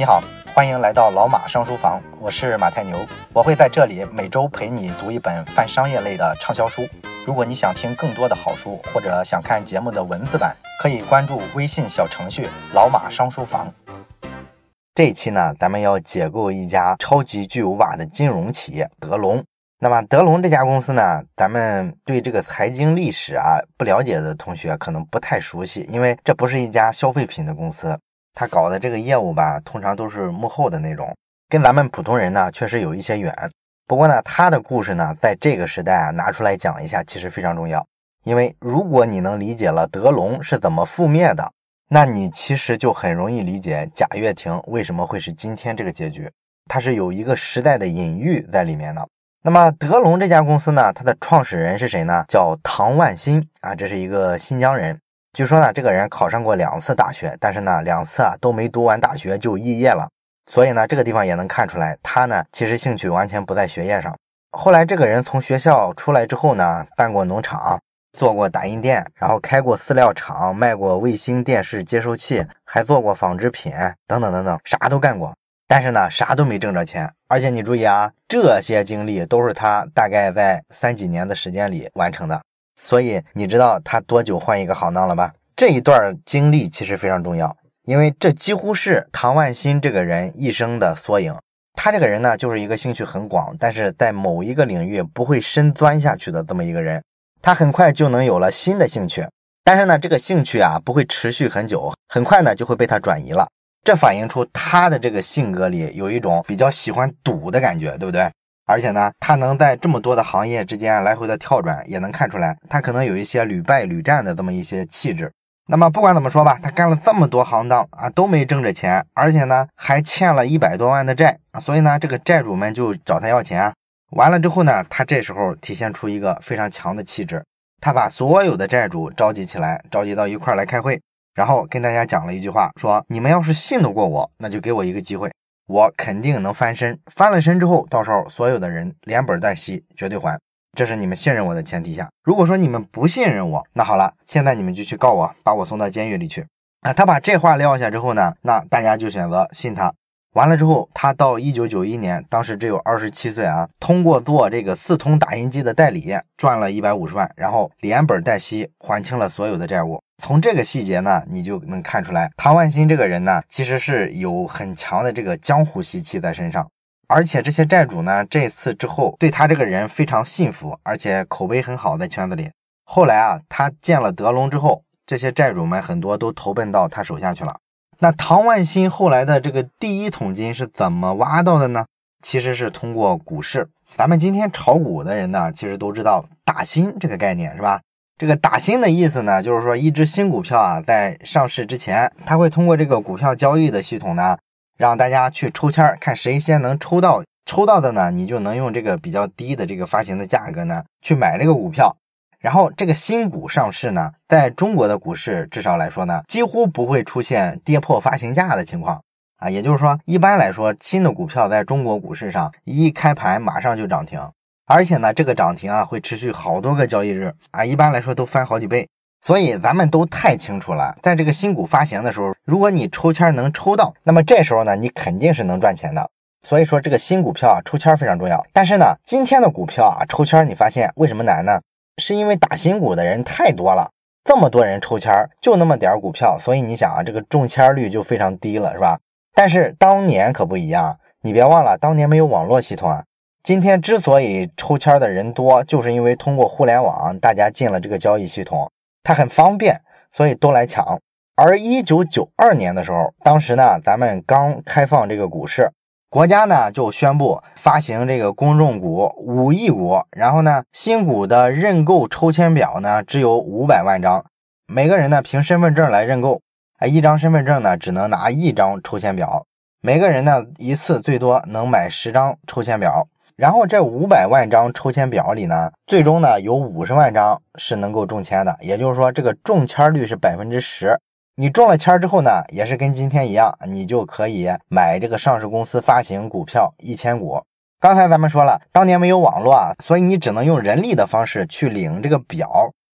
你好，欢迎来到老马商书房，我是马太牛，我会在这里每周陪你读一本泛商业类的畅销书。如果你想听更多的好书，或者想看节目的文字版，可以关注微信小程序“老马商书房”。这一期呢，咱们要解构一家超级巨无霸的金融企业——德隆。那么，德隆这家公司呢，咱们对这个财经历史啊不了解的同学可能不太熟悉，因为这不是一家消费品的公司。他搞的这个业务吧，通常都是幕后的那种，跟咱们普通人呢确实有一些远。不过呢，他的故事呢，在这个时代啊拿出来讲一下，其实非常重要。因为如果你能理解了德隆是怎么覆灭的，那你其实就很容易理解贾跃亭为什么会是今天这个结局。它是有一个时代的隐喻在里面的。那么德隆这家公司呢，它的创始人是谁呢？叫唐万新啊，这是一个新疆人。据说呢，这个人考上过两次大学，但是呢，两次啊都没读完大学就肄业了。所以呢，这个地方也能看出来，他呢其实兴趣完全不在学业上。后来这个人从学校出来之后呢，办过农场，做过打印店，然后开过饲料厂，卖过卫星电视接收器，还做过纺织品等等等等，啥都干过。但是呢，啥都没挣着钱。而且你注意啊，这些经历都是他大概在三几年的时间里完成的。所以你知道他多久换一个行当了吧？这一段经历其实非常重要，因为这几乎是唐万新这个人一生的缩影。他这个人呢，就是一个兴趣很广，但是在某一个领域不会深钻下去的这么一个人。他很快就能有了新的兴趣，但是呢，这个兴趣啊不会持续很久，很快呢就会被他转移了。这反映出他的这个性格里有一种比较喜欢赌的感觉，对不对？而且呢，他能在这么多的行业之间来回的跳转，也能看出来他可能有一些屡败屡战的这么一些气质。那么不管怎么说吧，他干了这么多行当啊，都没挣着钱，而且呢还欠了一百多万的债，所以呢这个债主们就找他要钱。完了之后呢，他这时候体现出一个非常强的气质，他把所有的债主召集起来，召集到一块来开会，然后跟大家讲了一句话，说你们要是信得过我，那就给我一个机会。我肯定能翻身，翻了身之后，到时候所有的人连本带息绝对还，这是你们信任我的前提下。如果说你们不信任我，那好了，现在你们就去告我，把我送到监狱里去。啊，他把这话撂下之后呢，那大家就选择信他。完了之后，他到一九九一年，当时只有二十七岁啊，通过做这个四通打印机的代理，赚了一百五十万，然后连本带息还清了所有的债务。从这个细节呢，你就能看出来，唐万新这个人呢，其实是有很强的这个江湖习气在身上。而且这些债主呢，这次之后对他这个人非常信服，而且口碑很好，在圈子里。后来啊，他建了德隆之后，这些债主们很多都投奔到他手下去了。那唐万新后来的这个第一桶金是怎么挖到的呢？其实是通过股市。咱们今天炒股的人呢，其实都知道打新这个概念，是吧？这个打新的意思呢，就是说一只新股票啊，在上市之前，它会通过这个股票交易的系统呢，让大家去抽签，看谁先能抽到，抽到的呢，你就能用这个比较低的这个发行的价格呢，去买这个股票。然后这个新股上市呢，在中国的股市至少来说呢，几乎不会出现跌破发行价的情况啊，也就是说，一般来说，新的股票在中国股市上一开盘马上就涨停。而且呢，这个涨停啊会持续好多个交易日啊，一般来说都翻好几倍，所以咱们都太清楚了。在这个新股发行的时候，如果你抽签能抽到，那么这时候呢，你肯定是能赚钱的。所以说这个新股票啊抽签非常重要。但是呢，今天的股票啊抽签，你发现为什么难呢？是因为打新股的人太多了，这么多人抽签就那么点股票，所以你想啊，这个中签率就非常低了，是吧？但是当年可不一样，你别忘了，当年没有网络系统啊。今天之所以抽签的人多，就是因为通过互联网，大家进了这个交易系统，它很方便，所以都来抢。而一九九二年的时候，当时呢，咱们刚开放这个股市，国家呢就宣布发行这个公众股五亿股，然后呢，新股的认购抽签表呢只有五百万张，每个人呢凭身份证来认购，啊，一张身份证呢只能拿一张抽签表，每个人呢一次最多能买十张抽签表。然后这五百万张抽签表里呢，最终呢有五十万张是能够中签的，也就是说这个中签率是百分之十。你中了签之后呢，也是跟今天一样，你就可以买这个上市公司发行股票一千股。刚才咱们说了，当年没有网络啊，所以你只能用人力的方式去领这个表，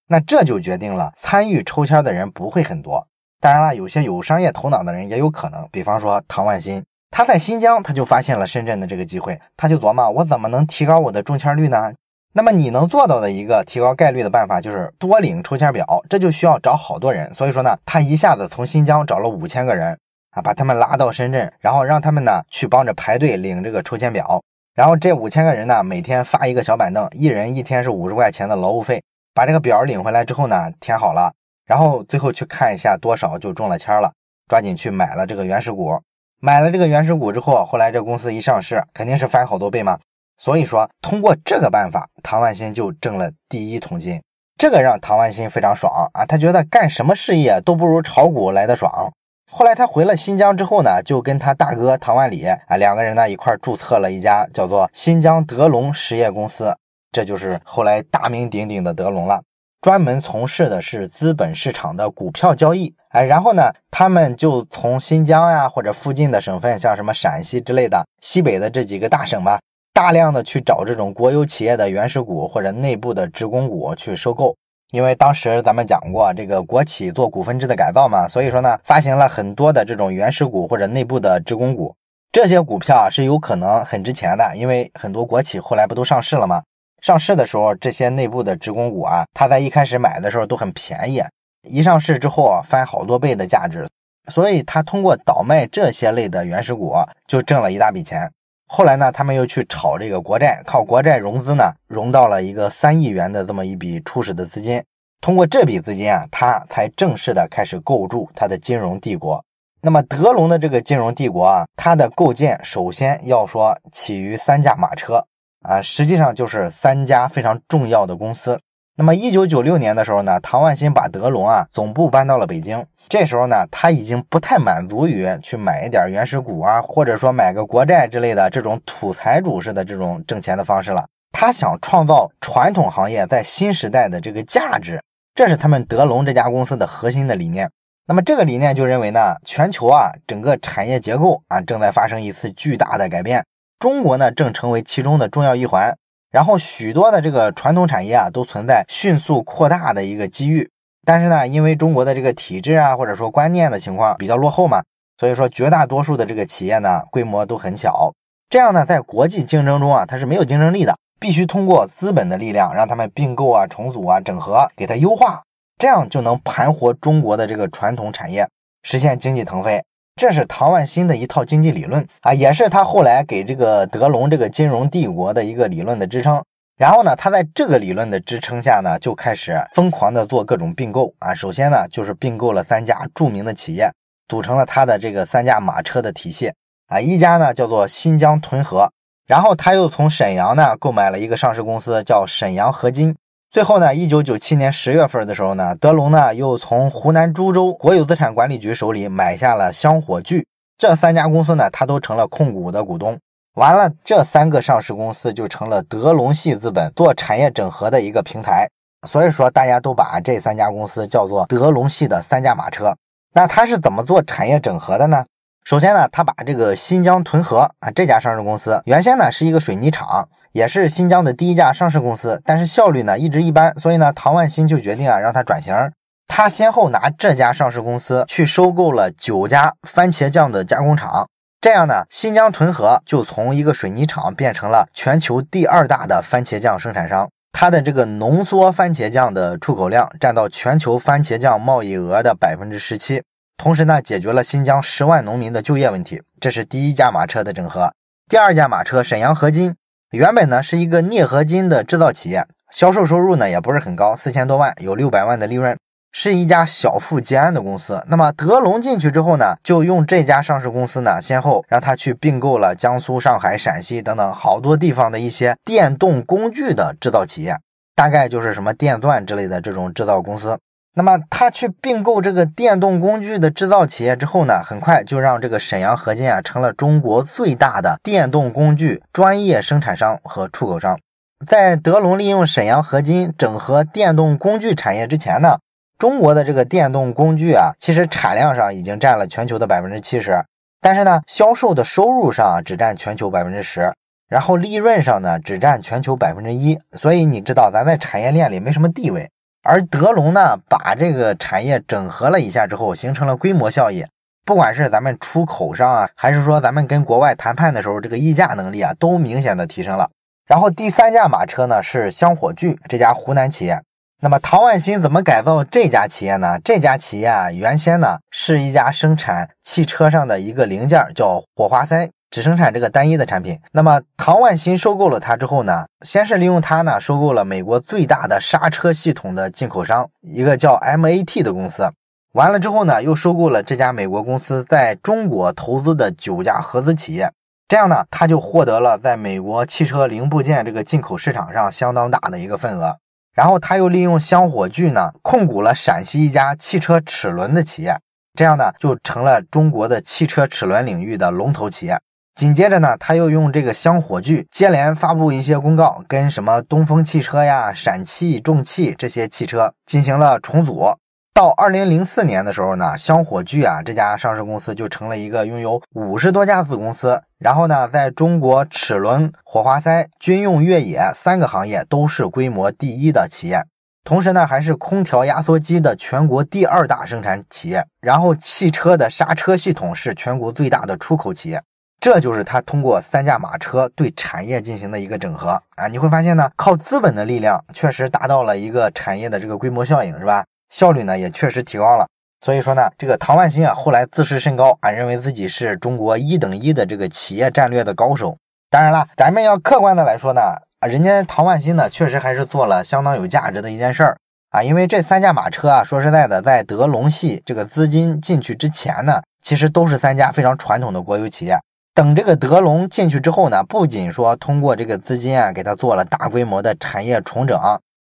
那这就决定了参与抽签的人不会很多。当然了，有些有商业头脑的人也有可能，比方说唐万新他在新疆，他就发现了深圳的这个机会，他就琢磨我怎么能提高我的中签率呢？那么你能做到的一个提高概率的办法就是多领抽签表，这就需要找好多人。所以说呢，他一下子从新疆找了五千个人啊，把他们拉到深圳，然后让他们呢去帮着排队领这个抽签表。然后这五千个人呢，每天发一个小板凳，一人一天是五十块钱的劳务费。把这个表领回来之后呢，填好了，然后最后去看一下多少就中了签了，抓紧去买了这个原始股。买了这个原始股之后，后来这公司一上市，肯定是翻好多倍嘛。所以说，通过这个办法，唐万新就挣了第一桶金。这个让唐万新非常爽啊！他觉得干什么事业都不如炒股来的爽。后来他回了新疆之后呢，就跟他大哥唐万里啊两个人呢一块注册了一家叫做新疆德龙实业公司，这就是后来大名鼎鼎的德龙了。专门从事的是资本市场的股票交易。哎，然后呢，他们就从新疆呀或者附近的省份，像什么陕西之类的西北的这几个大省吧。大量的去找这种国有企业的原始股或者内部的职工股去收购，因为当时咱们讲过这个国企做股份制的改造嘛，所以说呢，发行了很多的这种原始股或者内部的职工股，这些股票是有可能很值钱的，因为很多国企后来不都上市了吗？上市的时候，这些内部的职工股啊，他在一开始买的时候都很便宜，一上市之后啊翻好多倍的价值，所以他通过倒卖这些类的原始股就挣了一大笔钱。后来呢，他们又去炒这个国债，靠国债融资呢，融到了一个三亿元的这么一笔初始的资金。通过这笔资金啊，他才正式的开始构筑他的金融帝国。那么德隆的这个金融帝国啊，它的构建首先要说起于三驾马车啊，实际上就是三家非常重要的公司。那么一九九六年的时候呢，唐万新把德隆啊总部搬到了北京。这时候呢，他已经不太满足于去买一点原始股啊，或者说买个国债之类的这种土财主式的这种挣钱的方式了。他想创造传统行业在新时代的这个价值，这是他们德龙这家公司的核心的理念。那么这个理念就认为呢，全球啊整个产业结构啊正在发生一次巨大的改变，中国呢正成为其中的重要一环。然后许多的这个传统产业啊都存在迅速扩大的一个机遇。但是呢，因为中国的这个体制啊，或者说观念的情况比较落后嘛，所以说绝大多数的这个企业呢，规模都很小。这样呢，在国际竞争中啊，它是没有竞争力的。必须通过资本的力量，让他们并购啊、重组啊、整合，给它优化，这样就能盘活中国的这个传统产业，实现经济腾飞。这是唐万新的一套经济理论啊，也是他后来给这个德隆这个金融帝国的一个理论的支撑。然后呢，他在这个理论的支撑下呢，就开始疯狂的做各种并购啊。首先呢，就是并购了三家著名的企业，组成了他的这个三驾马车的体系啊。一家呢叫做新疆屯河，然后他又从沈阳呢购买了一个上市公司，叫沈阳合金。最后呢，一九九七年十月份的时候呢，德龙呢又从湖南株洲国有资产管理局手里买下了香火炬。这三家公司呢，他都成了控股的股东。完了，这三个上市公司就成了德隆系资本做产业整合的一个平台。所以说，大家都把这三家公司叫做德隆系的三驾马车。那它是怎么做产业整合的呢？首先呢，他把这个新疆屯河啊这家上市公司，原先呢是一个水泥厂，也是新疆的第一家上市公司，但是效率呢一直一般，所以呢，唐万新就决定啊让它转型。他先后拿这家上市公司去收购了九家番茄酱的加工厂。这样呢，新疆屯河就从一个水泥厂变成了全球第二大的番茄酱生产商。它的这个浓缩番茄酱的出口量占到全球番茄酱贸易额的百分之十七。同时呢，解决了新疆十万农民的就业问题。这是第一架马车的整合。第二架马车沈阳合金，原本呢是一个镍合金的制造企业，销售收入呢也不是很高，四千多万，有六百万的利润。是一家小富即安的公司。那么德龙进去之后呢，就用这家上市公司呢，先后让他去并购了江苏、上海、陕西等等好多地方的一些电动工具的制造企业，大概就是什么电钻之类的这种制造公司。那么他去并购这个电动工具的制造企业之后呢，很快就让这个沈阳合金啊成了中国最大的电动工具专业生产商和出口商。在德龙利用沈阳合金整合电动工具产业之前呢。中国的这个电动工具啊，其实产量上已经占了全球的百分之七十，但是呢，销售的收入上只占全球百分之十，然后利润上呢只占全球百分之一。所以你知道咱在产业链里没什么地位。而德龙呢，把这个产业整合了一下之后，形成了规模效益，不管是咱们出口上啊，还是说咱们跟国外谈判的时候，这个议价能力啊，都明显的提升了。然后第三驾马车呢是香火炬这家湖南企业。那么唐万新怎么改造这家企业呢？这家企业啊，原先呢是一家生产汽车上的一个零件，叫火花塞，只生产这个单一的产品。那么唐万新收购了它之后呢，先是利用它呢收购了美国最大的刹车系统的进口商，一个叫 MAT 的公司。完了之后呢，又收购了这家美国公司在中国投资的九家合资企业。这样呢，他就获得了在美国汽车零部件这个进口市场上相当大的一个份额。然后他又利用香火炬呢，控股了陕西一家汽车齿轮的企业，这样呢就成了中国的汽车齿轮领域的龙头企业。紧接着呢，他又用这个香火炬接连发布一些公告，跟什么东风汽车呀、陕汽、重汽这些汽车进行了重组。到二零零四年的时候呢，香火炬啊这家上市公司就成了一个拥有五十多家子公司，然后呢，在中国齿轮、火花塞、军用越野三个行业都是规模第一的企业，同时呢，还是空调压缩机的全国第二大生产企业，然后汽车的刹车系统是全国最大的出口企业，这就是他通过三驾马车对产业进行的一个整合啊，你会发现呢，靠资本的力量确实达到了一个产业的这个规模效应，是吧？效率呢也确实提高了，所以说呢，这个唐万新啊后来自视甚高啊，认为自己是中国一等一的这个企业战略的高手。当然了，咱们要客观的来说呢，啊，人家唐万新呢确实还是做了相当有价值的一件事儿啊，因为这三驾马车啊，说实在的，在德龙系这个资金进去之前呢，其实都是三家非常传统的国有企业。等这个德龙进去之后呢，不仅说通过这个资金啊，给他做了大规模的产业重整。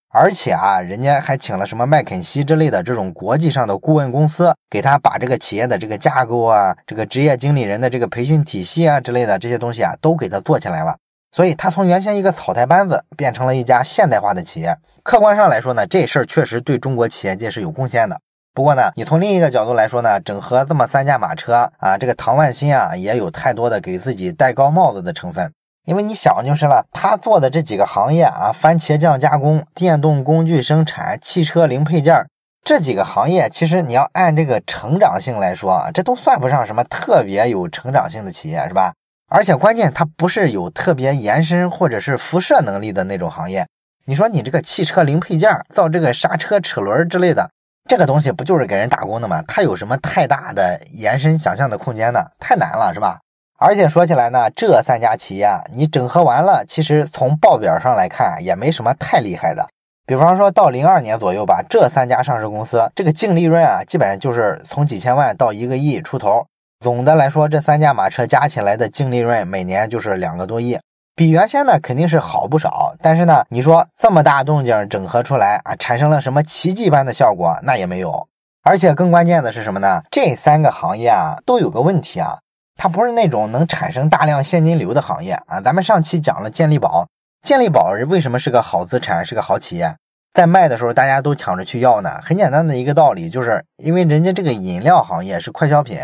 而且啊，人家还请了什么麦肯锡之类的这种国际上的顾问公司，给他把这个企业的这个架构啊，这个职业经理人的这个培训体系啊之类的这些东西啊，都给他做起来了。所以，他从原先一个草台班子，变成了一家现代化的企业。客观上来说呢，这事儿确实对中国企业界是有贡献的。不过呢，你从另一个角度来说呢，整合这么三驾马车啊，这个唐万新啊，也有太多的给自己戴高帽子的成分。因为你想就是了，他做的这几个行业啊，番茄酱加工、电动工具生产、汽车零配件这几个行业，其实你要按这个成长性来说啊，这都算不上什么特别有成长性的企业，是吧？而且关键它不是有特别延伸或者是辐射能力的那种行业。你说你这个汽车零配件造这个刹车齿轮之类的，这个东西不就是给人打工的吗？它有什么太大的延伸想象的空间呢？太难了，是吧？而且说起来呢，这三家企业你整合完了，其实从报表上来看也没什么太厉害的。比方说到零二年左右吧，这三家上市公司这个净利润啊，基本上就是从几千万到一个亿出头。总的来说，这三驾马车加起来的净利润每年就是两个多亿，比原先呢肯定是好不少。但是呢，你说这么大动静整合出来啊，产生了什么奇迹般的效果？那也没有。而且更关键的是什么呢？这三个行业啊都有个问题啊。它不是那种能产生大量现金流的行业啊！咱们上期讲了健力宝，健力宝为什么是个好资产，是个好企业？在卖的时候大家都抢着去要呢？很简单的一个道理，就是因为人家这个饮料行业是快消品，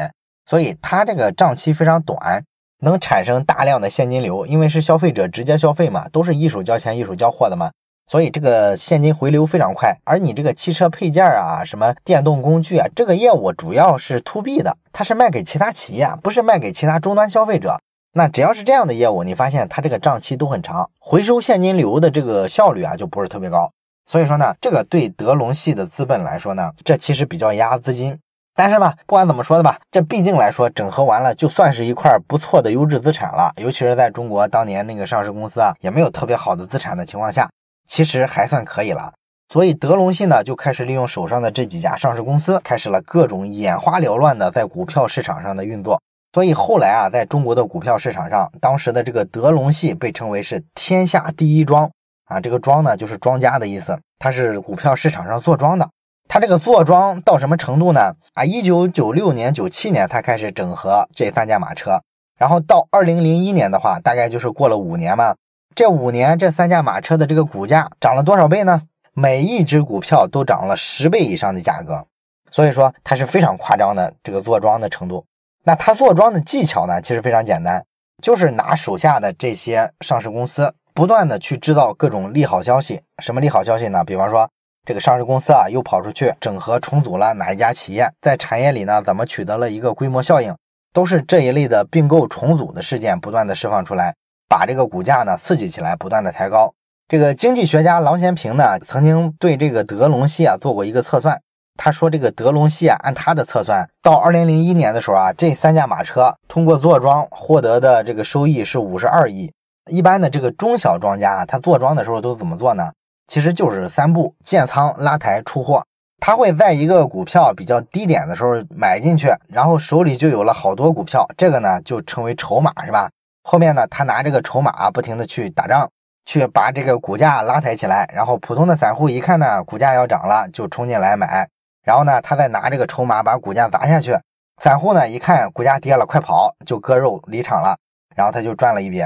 所以它这个账期非常短，能产生大量的现金流，因为是消费者直接消费嘛，都是一手交钱一手交货的嘛。所以这个现金回流非常快，而你这个汽车配件啊，什么电动工具啊，这个业务主要是 to B 的，它是卖给其他企业，不是卖给其他终端消费者。那只要是这样的业务，你发现它这个账期都很长，回收现金流的这个效率啊就不是特别高。所以说呢，这个对德龙系的资本来说呢，这其实比较压资金。但是吧，不管怎么说的吧，这毕竟来说整合完了，就算是一块不错的优质资产了。尤其是在中国当年那个上市公司啊，也没有特别好的资产的情况下。其实还算可以了，所以德龙系呢就开始利用手上的这几家上市公司，开始了各种眼花缭乱的在股票市场上的运作。所以后来啊，在中国的股票市场上，当时的这个德龙系被称为是天下第一庄啊。这个庄呢就是庄家的意思，它是股票市场上做庄的。它这个坐庄到什么程度呢？啊，一九九六年、九七年，它开始整合这三驾马车，然后到二零零一年的话，大概就是过了五年嘛。这五年，这三驾马车的这个股价涨了多少倍呢？每一只股票都涨了十倍以上的价格，所以说它是非常夸张的这个坐庄的程度。那它坐庄的技巧呢，其实非常简单，就是拿手下的这些上市公司，不断的去制造各种利好消息。什么利好消息呢？比方说这个上市公司啊又跑出去整合重组了哪一家企业，在产业里呢怎么取得了一个规模效应，都是这一类的并购重组的事件不断的释放出来，把这个股价呢刺激起来，不断的抬高。这个经济学家郎咸平呢曾经对这个德龙系啊做过一个测算，他说这个德龙系啊按他的测算，到二零零一年的时候啊，这三驾马车通过坐庄获得的这个收益是五十二亿。一般的这个中小庄家啊，他坐庄的时候都怎么做呢？其实就是三步：建仓、拉抬、出货。他会在一个股票比较低点的时候买进去，然后手里就有了好多股票，这个呢就称为筹码，是吧？后面呢，他拿这个筹码不停的去打仗，去把这个股价拉抬起来。然后普通的散户一看呢，股价要涨了，就冲进来买。然后呢，他再拿这个筹码把股价砸下去。散户呢一看股价跌了，快跑，就割肉离场了。然后他就赚了一笔。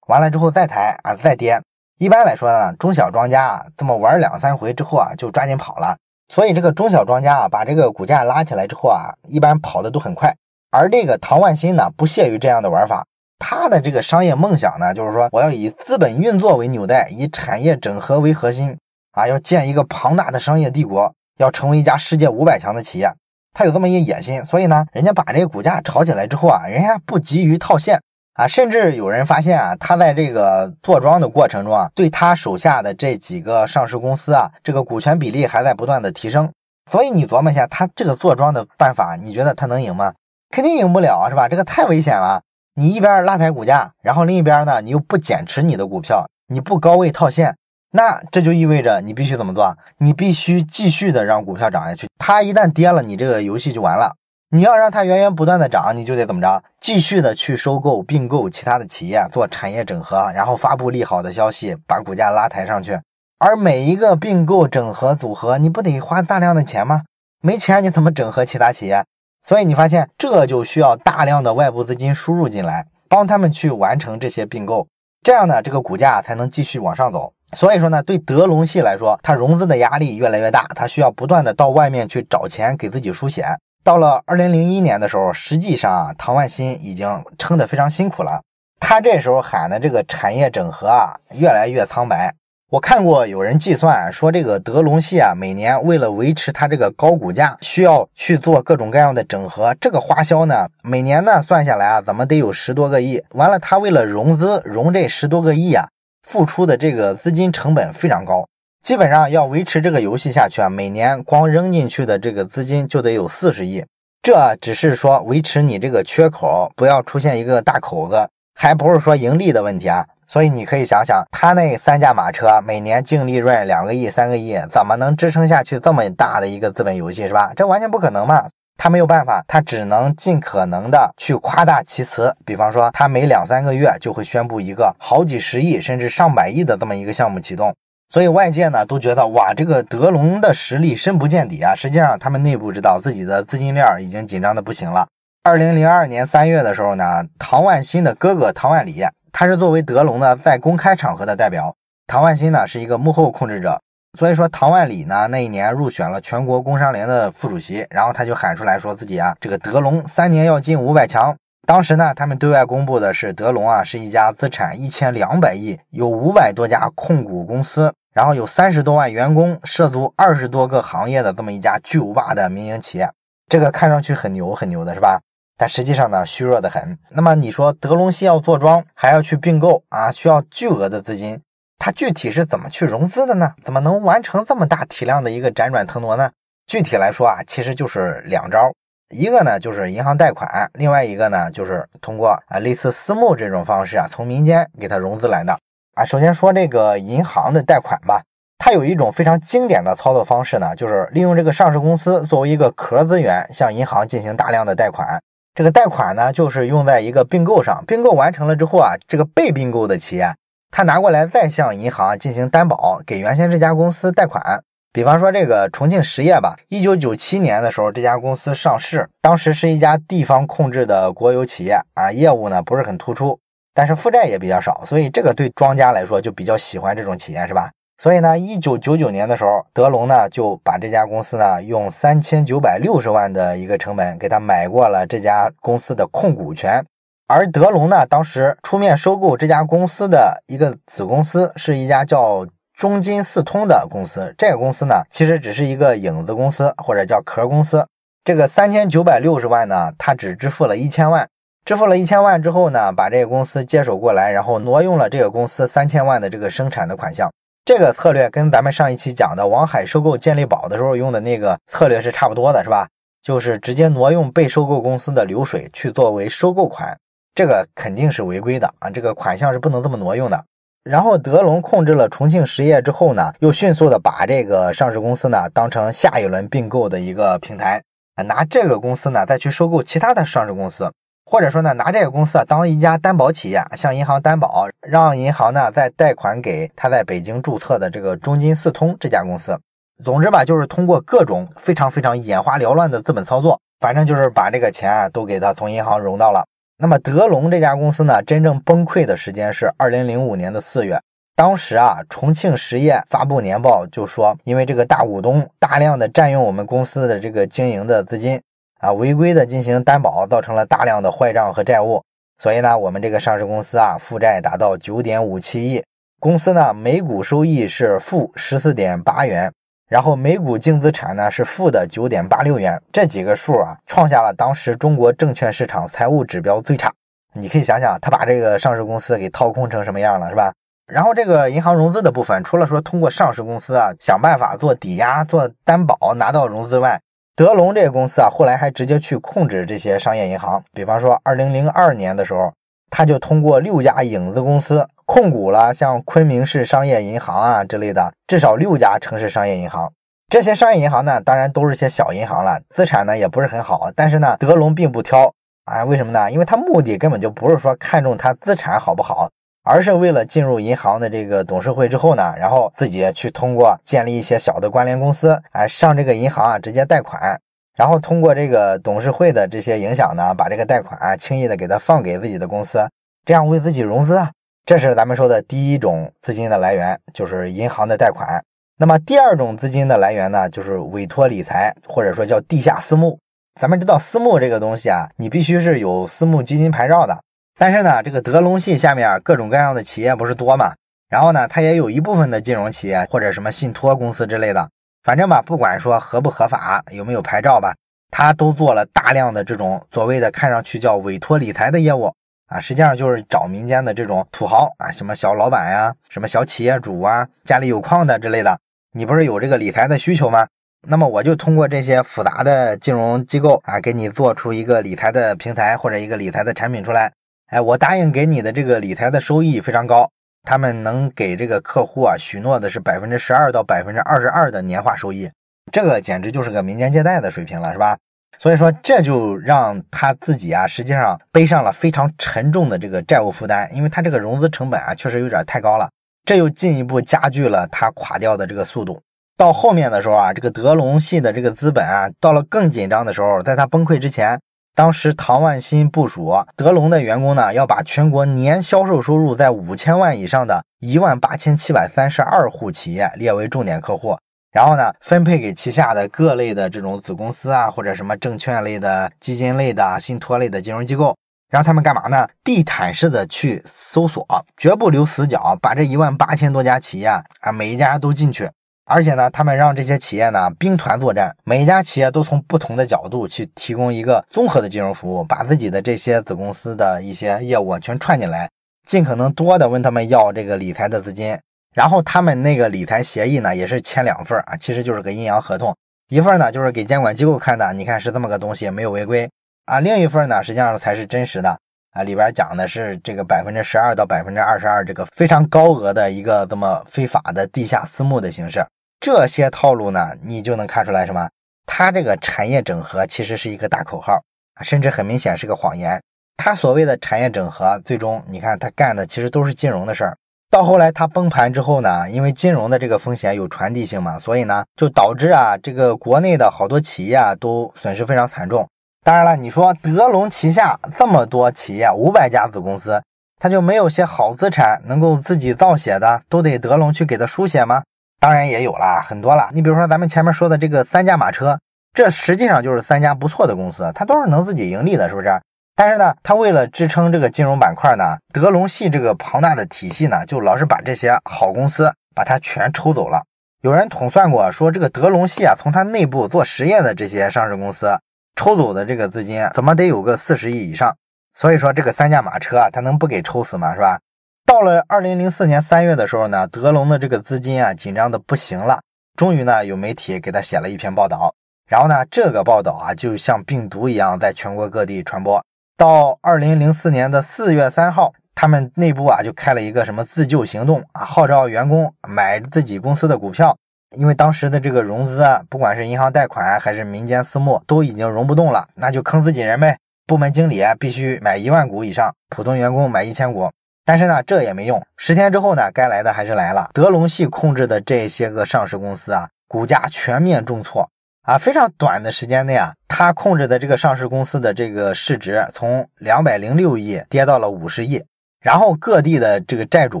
完了之后再抬啊，再跌。一般来说呢，中小庄家啊，这么玩两三回之后啊，就抓紧跑了。所以这个中小庄家啊，把这个股价拉起来之后啊，一般跑的都很快。而这个唐万新呢，不屑于这样的玩法。他的这个商业梦想呢，就是说我要以资本运作为纽带，以产业整合为核心啊，要建一个庞大的商业帝国，要成为一家世界五百强的企业。他有这么一野心，所以呢，人家把这个股价炒起来之后啊，人家不急于套现。啊，甚至有人发现啊，他在这个坐庄的过程中啊，对他手下的这几个上市公司啊，这个股权比例还在不断的提升。所以你琢磨一下，他这个坐庄的办法，你觉得他能赢吗？肯定赢不了，是吧？这个太危险了。你一边拉抬股价，然后另一边呢，你又不减持你的股票，你不高位套现，那这就意味着你必须怎么做？你必须继续的让股票涨下去。它一旦跌了，你这个游戏就完了。你要让它源源不断的涨，你就得怎么着？继续的去收购并购其他的企业，做产业整合，然后发布利好的消息，把股价拉抬上去。而每一个并购整合组合，你不得花大量的钱吗？没钱你怎么整合其他企业？所以你发现这就需要大量的外部资金输入进来，帮他们去完成这些并购，这样呢，这个股价才能继续往上走。所以说呢，对德龙系来说，它融资的压力越来越大，它需要不断的到外面去找钱给自己输血。到了二零零一年的时候，实际上啊，唐万新已经撑得非常辛苦了。他这时候喊的这个产业整合啊，越来越苍白。我看过有人计算说，这个德龙系啊，每年为了维持它这个高股价，需要去做各种各样的整合，这个花销呢，每年呢算下来啊，怎么得有十多个亿。完了，他为了融资融这十多个亿啊，付出的这个资金成本非常高。基本上要维持这个游戏下去啊，每年光扔进去的这个资金就得有四十亿。这只是说维持你这个缺口不要出现一个大口子，还不是说盈利的问题啊。所以你可以想想，他那三驾马车每年净利润两个亿、三个亿，怎么能支撑下去这么大的一个资本游戏是吧？这完全不可能嘛。他没有办法，他只能尽可能的去夸大其词。比方说，他每两三个月就会宣布一个好几十亿甚至上百亿的这么一个项目启动。所以外界呢都觉得哇，这个德龙的实力深不见底啊！实际上他们内部知道自己的资金链已经紧张的不行了。二零零二年三月的时候呢，唐万新的哥哥唐万里，他是作为德龙呢在公开场合的代表。唐万新呢是一个幕后控制者，所以说唐万里呢那一年入选了全国工商联的副主席，然后他就喊出来说自己啊，这个德龙三年要进五百强。当时呢，他们对外公布的是德龙啊，是一家资产一千两百亿、有五百多家控股公司，然后有三十多万员工，涉足二十多个行业的这么一家巨无霸的民营企业。这个看上去很牛很牛的是吧？但实际上呢，虚弱的很。那么你说德龙系要坐庄，还要去并购啊，需要巨额的资金，它具体是怎么去融资的呢？怎么能完成这么大体量的一个辗转腾挪呢？具体来说啊，其实就是两招。一个呢就是银行贷款，另外一个呢就是通过啊类似私募这种方式啊，从民间给他融资来的啊。首先说这个银行的贷款吧，它有一种非常经典的操作方式呢，就是利用这个上市公司作为一个壳资源，向银行进行大量的贷款。这个贷款呢，就是用在一个并购上，并购完成了之后啊，这个被并购的企业，他拿过来再向银行进行担保，给原先这家公司贷款。比方说这个重庆实业吧，一九九七年的时候，这家公司上市，当时是一家地方控制的国有企业啊，业务呢不是很突出，但是负债也比较少，所以这个对庄家来说就比较喜欢这种企业，是吧？所以呢，一九九九年的时候，德龙呢就把这家公司呢用三千九百六十万的一个成本给他买过了这家公司的控股权，而德龙呢当时出面收购这家公司的一个子公司是一家叫。中金四通的公司。这个公司呢，其实只是一个影子公司或者叫壳公司。这个三千九百六十万呢，他只支付了一千万。支付了一千万之后呢，把这个公司接手过来，然后挪用了这个公司三千万的这个生产的款项。这个策略跟咱们上一期讲的王海收购健力宝的时候用的那个策略是差不多的，是吧？就是直接挪用被收购公司的流水去作为收购款，这个肯定是违规的啊！这个款项是不能这么挪用的。然后德龙控制了重庆实业之后呢，又迅速的把这个上市公司呢当成下一轮并购的一个平台，拿这个公司呢再去收购其他的上市公司。或者说呢，拿这个公司啊当一家担保企业，向银行担保，让银行呢再贷款给他在北京注册的这个中金四通这家公司。总之吧，就是通过各种非常非常眼花缭乱的资本操作，反正就是把这个钱啊都给他从银行融到了。那么德龙这家公司呢，真正崩溃的时间是二零零五年的四月，当时啊重庆实业发布年报就说，因为这个大股东大量的占用我们公司的这个经营的资金。啊，违规的进行担保，造成了大量的坏账和债务，所以呢，我们这个上市公司啊，负债达到九点五七亿，公司呢每股收益是负十四点八元，然后每股净资产呢是负的九点八六元，这几个数啊，创下了当时中国证券市场财务指标最差。你可以想想，他把这个上市公司给掏空成什么样了，是吧？然后这个银行融资的部分，除了说通过上市公司啊想办法做抵押、做担保拿到融资外，德龙这个公司啊，后来还直接去控制这些商业银行。比方说，二零零二年的时候，他就通过六家影子公司控股了像昆明市商业银行啊之类的至少六家城市商业银行。这些商业银行呢，当然都是些小银行了，资产呢也不是很好。但是呢，德龙并不挑啊，为什么呢？因为他目的根本就不是说看中它资产好不好。而是为了进入银行的这个董事会之后呢，然后自己去通过建立一些小的关联公司，哎，上这个银行啊直接贷款，然后通过这个董事会的这些影响呢，把这个贷款轻易的给他放给自己的公司，这样为自己融资啊。这是咱们说的第一种资金的来源，就是银行的贷款。那么第二种资金的来源呢，就是委托理财，或者说叫地下私募。咱们知道私募这个东西啊，你必须是有私募基金牌照的。但是呢，这个德隆系下面各种各样的企业不是多嘛？然后呢，它也有一部分的金融企业或者什么信托公司之类的。反正吧，不管说合不合法，有没有牌照吧，它都做了大量的这种所谓的看上去叫委托理财的业务啊，实际上就是找民间的这种土豪啊，什么小老板呀，什么小企业主啊，家里有矿的之类的，你不是有这个理财的需求吗？那么我就通过这些复杂的金融机构啊，给你做出一个理财的平台或者一个理财的产品出来。哎，我答应给你的这个理财的收益非常高，他们能给这个客户啊许诺的是百分之十二到百分之二十二的年化收益，这个简直就是个民间借贷的水平了，是吧？所以说这就让他自己啊实际上背上了非常沉重的这个债务负担，因为他这个融资成本啊确实有点太高了，这又进一步加剧了他垮掉的这个速度。到后面的时候啊，这个德隆系的这个资本啊到了更紧张的时候，在他崩溃之前。当时唐万新部署德龙的员工呢，要把全国年销售收入在五千万以上的一万八千七百三十二户企业列为重点客户，然后呢，分配给旗下的各类的这种子公司啊，或者什么证券类的、基金类的、信托类的金融机构，让他们干嘛呢？地毯式的去搜索，绝不留死角，把这一万八千多家企业啊，每一家都进去。而且呢，他们让这些企业呢兵团作战，每一家企业都从不同的角度去提供一个综合的金融服务，把自己的这些子公司的一些业务全串进来，尽可能多的问他们要这个理财的资金。然后他们那个理财协议呢也是签两份啊，其实就是个阴阳合同，一份呢就是给监管机构看的，你看是这么个东西，没有违规啊；另一份呢实际上才是真实的啊，里边讲的是这个百分之十二到百分之二十二这个非常高额的一个这么非法的地下私募的形式。这些套路呢，你就能看出来什么？他这个产业整合其实是一个大口号，甚至很明显是个谎言。他所谓的产业整合，最终你看他干的其实都是金融的事儿。到后来它崩盘之后呢，因为金融的这个风险有传递性嘛，所以呢就导致啊这个国内的好多企业啊都损失非常惨重。当然了，你说德龙旗下这么多企业，五百家子公司，它就没有些好资产能够自己造血的，都得德龙去给它输血吗？当然也有了很多了，你比如说咱们前面说的这个三驾马车，这实际上就是三家不错的公司，它都是能自己盈利的，是不是？但是呢，他为了支撑这个金融板块呢，德龙系这个庞大的体系呢，就老是把这些好公司把它全抽走了。有人统算过，说这个德隆系啊，从它内部做实业的这些上市公司抽走的这个资金，怎么得有个四十亿以上。所以说这个三驾马车啊，它能不给抽死吗？是吧？到了二零零四年三月的时候呢，德隆的这个资金啊紧张的不行了，终于呢有媒体给他写了一篇报道，然后呢这个报道啊就像病毒一样在全国各地传播。到二零零四年的四月三号，他们内部啊就开了一个什么自救行动啊，号召员工买自己公司的股票，因为当时的这个融资啊，不管是银行贷款还是民间私募，都已经融不动了，那就坑自己人呗。部门经理必须买一万股以上，普通员工买一千股。但是呢，这也没用。十天之后呢，该来的还是来了。德隆系控制的这些个上市公司啊，股价全面重挫。啊，非常短的时间内啊，他控制的这个上市公司的这个市值从两百零六亿跌到了五十亿，然后各地的这个债主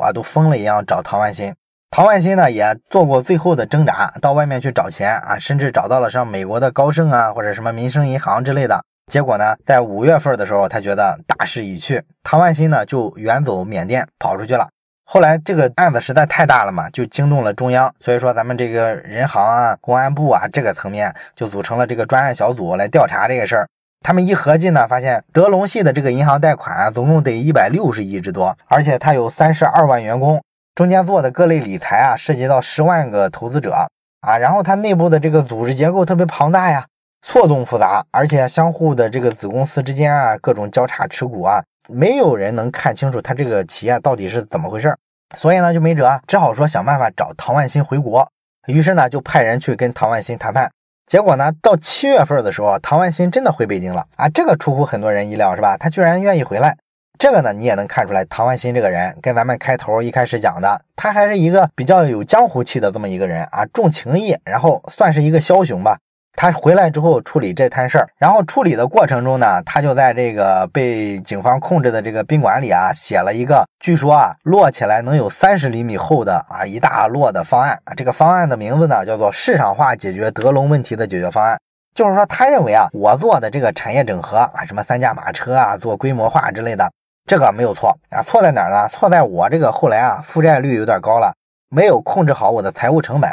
啊都疯了一样找唐万新，唐万新呢也做过最后的挣扎，到外面去找钱啊，甚至找到了像美国的高盛啊或者什么民生银行之类的，结果呢，在五月份的时候，他觉得大势已去，唐万新呢就远走缅甸跑出去了。后来这个案子实在太大了嘛，就惊动了中央，所以说咱们这个人行啊、公安部啊这个层面就组成了这个专案小组来调查这个事儿。他们一合计呢，发现德隆系的这个银行贷款总共得一百六十亿之多，而且它有三十二万员工，中间做的各类理财啊，涉及到十万个投资者啊，然后它内部的这个组织结构特别庞大呀，错综复杂，而且相互的这个子公司之间啊，各种交叉持股啊。没有人能看清楚他这个企业到底是怎么回事儿所以呢就没辙，只好说想办法找唐万新回国。于是呢就派人去跟唐万新谈判。结果呢到七月份的时候，唐万新真的回北京了啊！这个出乎很多人意料，是吧？他居然愿意回来。这个呢你也能看出来，唐万新这个人跟咱们开头一开始讲的，他还是一个比较有江湖气的这么一个人啊，重情义，然后算是一个枭雄吧。他回来之后处理这摊事儿，然后处理的过程中呢，他就在这个被警方控制的这个宾馆里啊，写了一个据说啊摞起来能有三十厘米厚的啊一大摞的方案。这个方案的名字呢叫做市场化解决德隆问题的解决方案。就是说，他认为啊，我做的这个产业整合啊，什么三驾马车啊，做规模化之类的，这个没有错啊。错在哪儿呢？错在我这个后来啊负债率有点高了，没有控制好我的财务成本。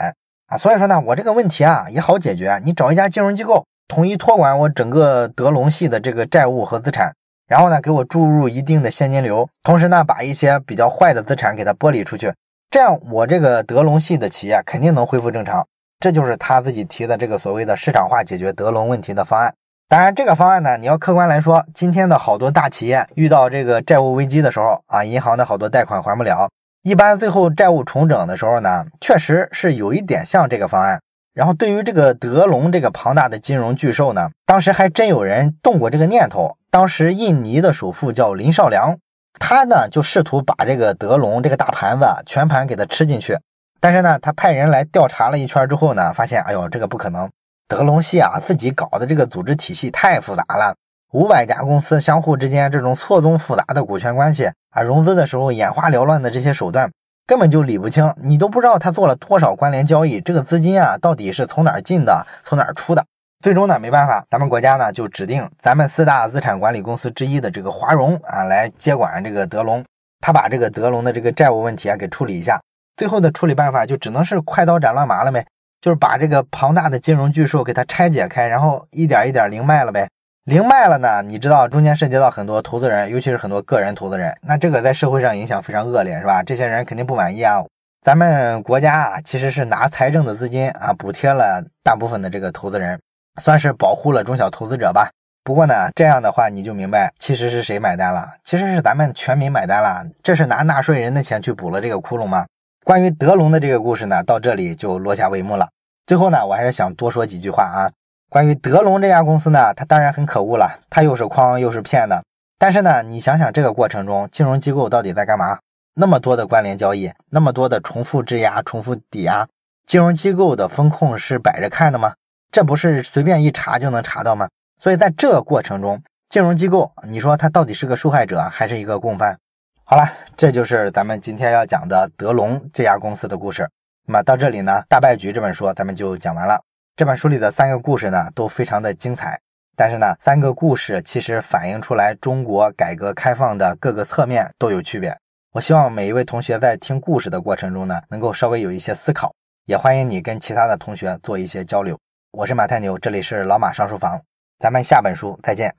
啊，所以说呢，我这个问题啊也好解决，你找一家金融机构统一托管我整个德隆系的这个债务和资产，然后呢给我注入一定的现金流，同时呢把一些比较坏的资产给它剥离出去，这样我这个德隆系的企业肯定能恢复正常。这就是他自己提的这个所谓的市场化解决德隆问题的方案。当然，这个方案呢，你要客观来说，今天的好多大企业遇到这个债务危机的时候啊，银行的好多贷款还不了。一般最后债务重整的时候呢，确实是有一点像这个方案。然后对于这个德隆这个庞大的金融巨兽呢，当时还真有人动过这个念头。当时印尼的首富叫林少良，他呢就试图把这个德隆这个大盘子全盘给他吃进去。但是呢，他派人来调查了一圈之后呢，发现哎呦这个不可能，德隆系啊自己搞的这个组织体系太复杂了。五百家公司相互之间这种错综复杂的股权关系啊，融资的时候眼花缭乱的这些手段，根本就理不清，你都不知道他做了多少关联交易，这个资金啊到底是从哪儿进的，从哪儿出的。最终呢，没办法，咱们国家呢就指定咱们四大资产管理公司之一的这个华融啊来接管这个德隆，他把这个德隆的这个债务问题啊给处理一下。最后的处理办法就只能是快刀斩乱麻了呗，就是把这个庞大的金融巨兽给它拆解开，然后一点一点零卖了呗。零卖了呢？你知道中间涉及到很多投资人，尤其是很多个人投资人，那这个在社会上影响非常恶劣，是吧？这些人肯定不满意啊。咱们国家啊，其实是拿财政的资金啊补贴了大部分的这个投资人，算是保护了中小投资者吧。不过呢，这样的话你就明白，其实是谁买单了？其实是咱们全民买单了。这是拿纳税人的钱去补了这个窟窿吗？关于德隆的这个故事呢，到这里就落下帷幕了。最后呢，我还是想多说几句话啊。关于德隆这家公司呢，它当然很可恶了，它又是诓又是骗的。但是呢，你想想这个过程中，金融机构到底在干嘛？那么多的关联交易，那么多的重复质押、重复抵押，金融机构的风控是摆着看的吗？这不是随便一查就能查到吗？所以在这个过程中，金融机构，你说它到底是个受害者还是一个共犯？好了，这就是咱们今天要讲的德隆这家公司的故事。那么到这里呢，《大败局》这本书咱们就讲完了。这本书里的三个故事呢，都非常的精彩，但是呢，三个故事其实反映出来中国改革开放的各个侧面都有区别。我希望每一位同学在听故事的过程中呢，能够稍微有一些思考，也欢迎你跟其他的同学做一些交流。我是马太牛，这里是老马上书房，咱们下本书再见。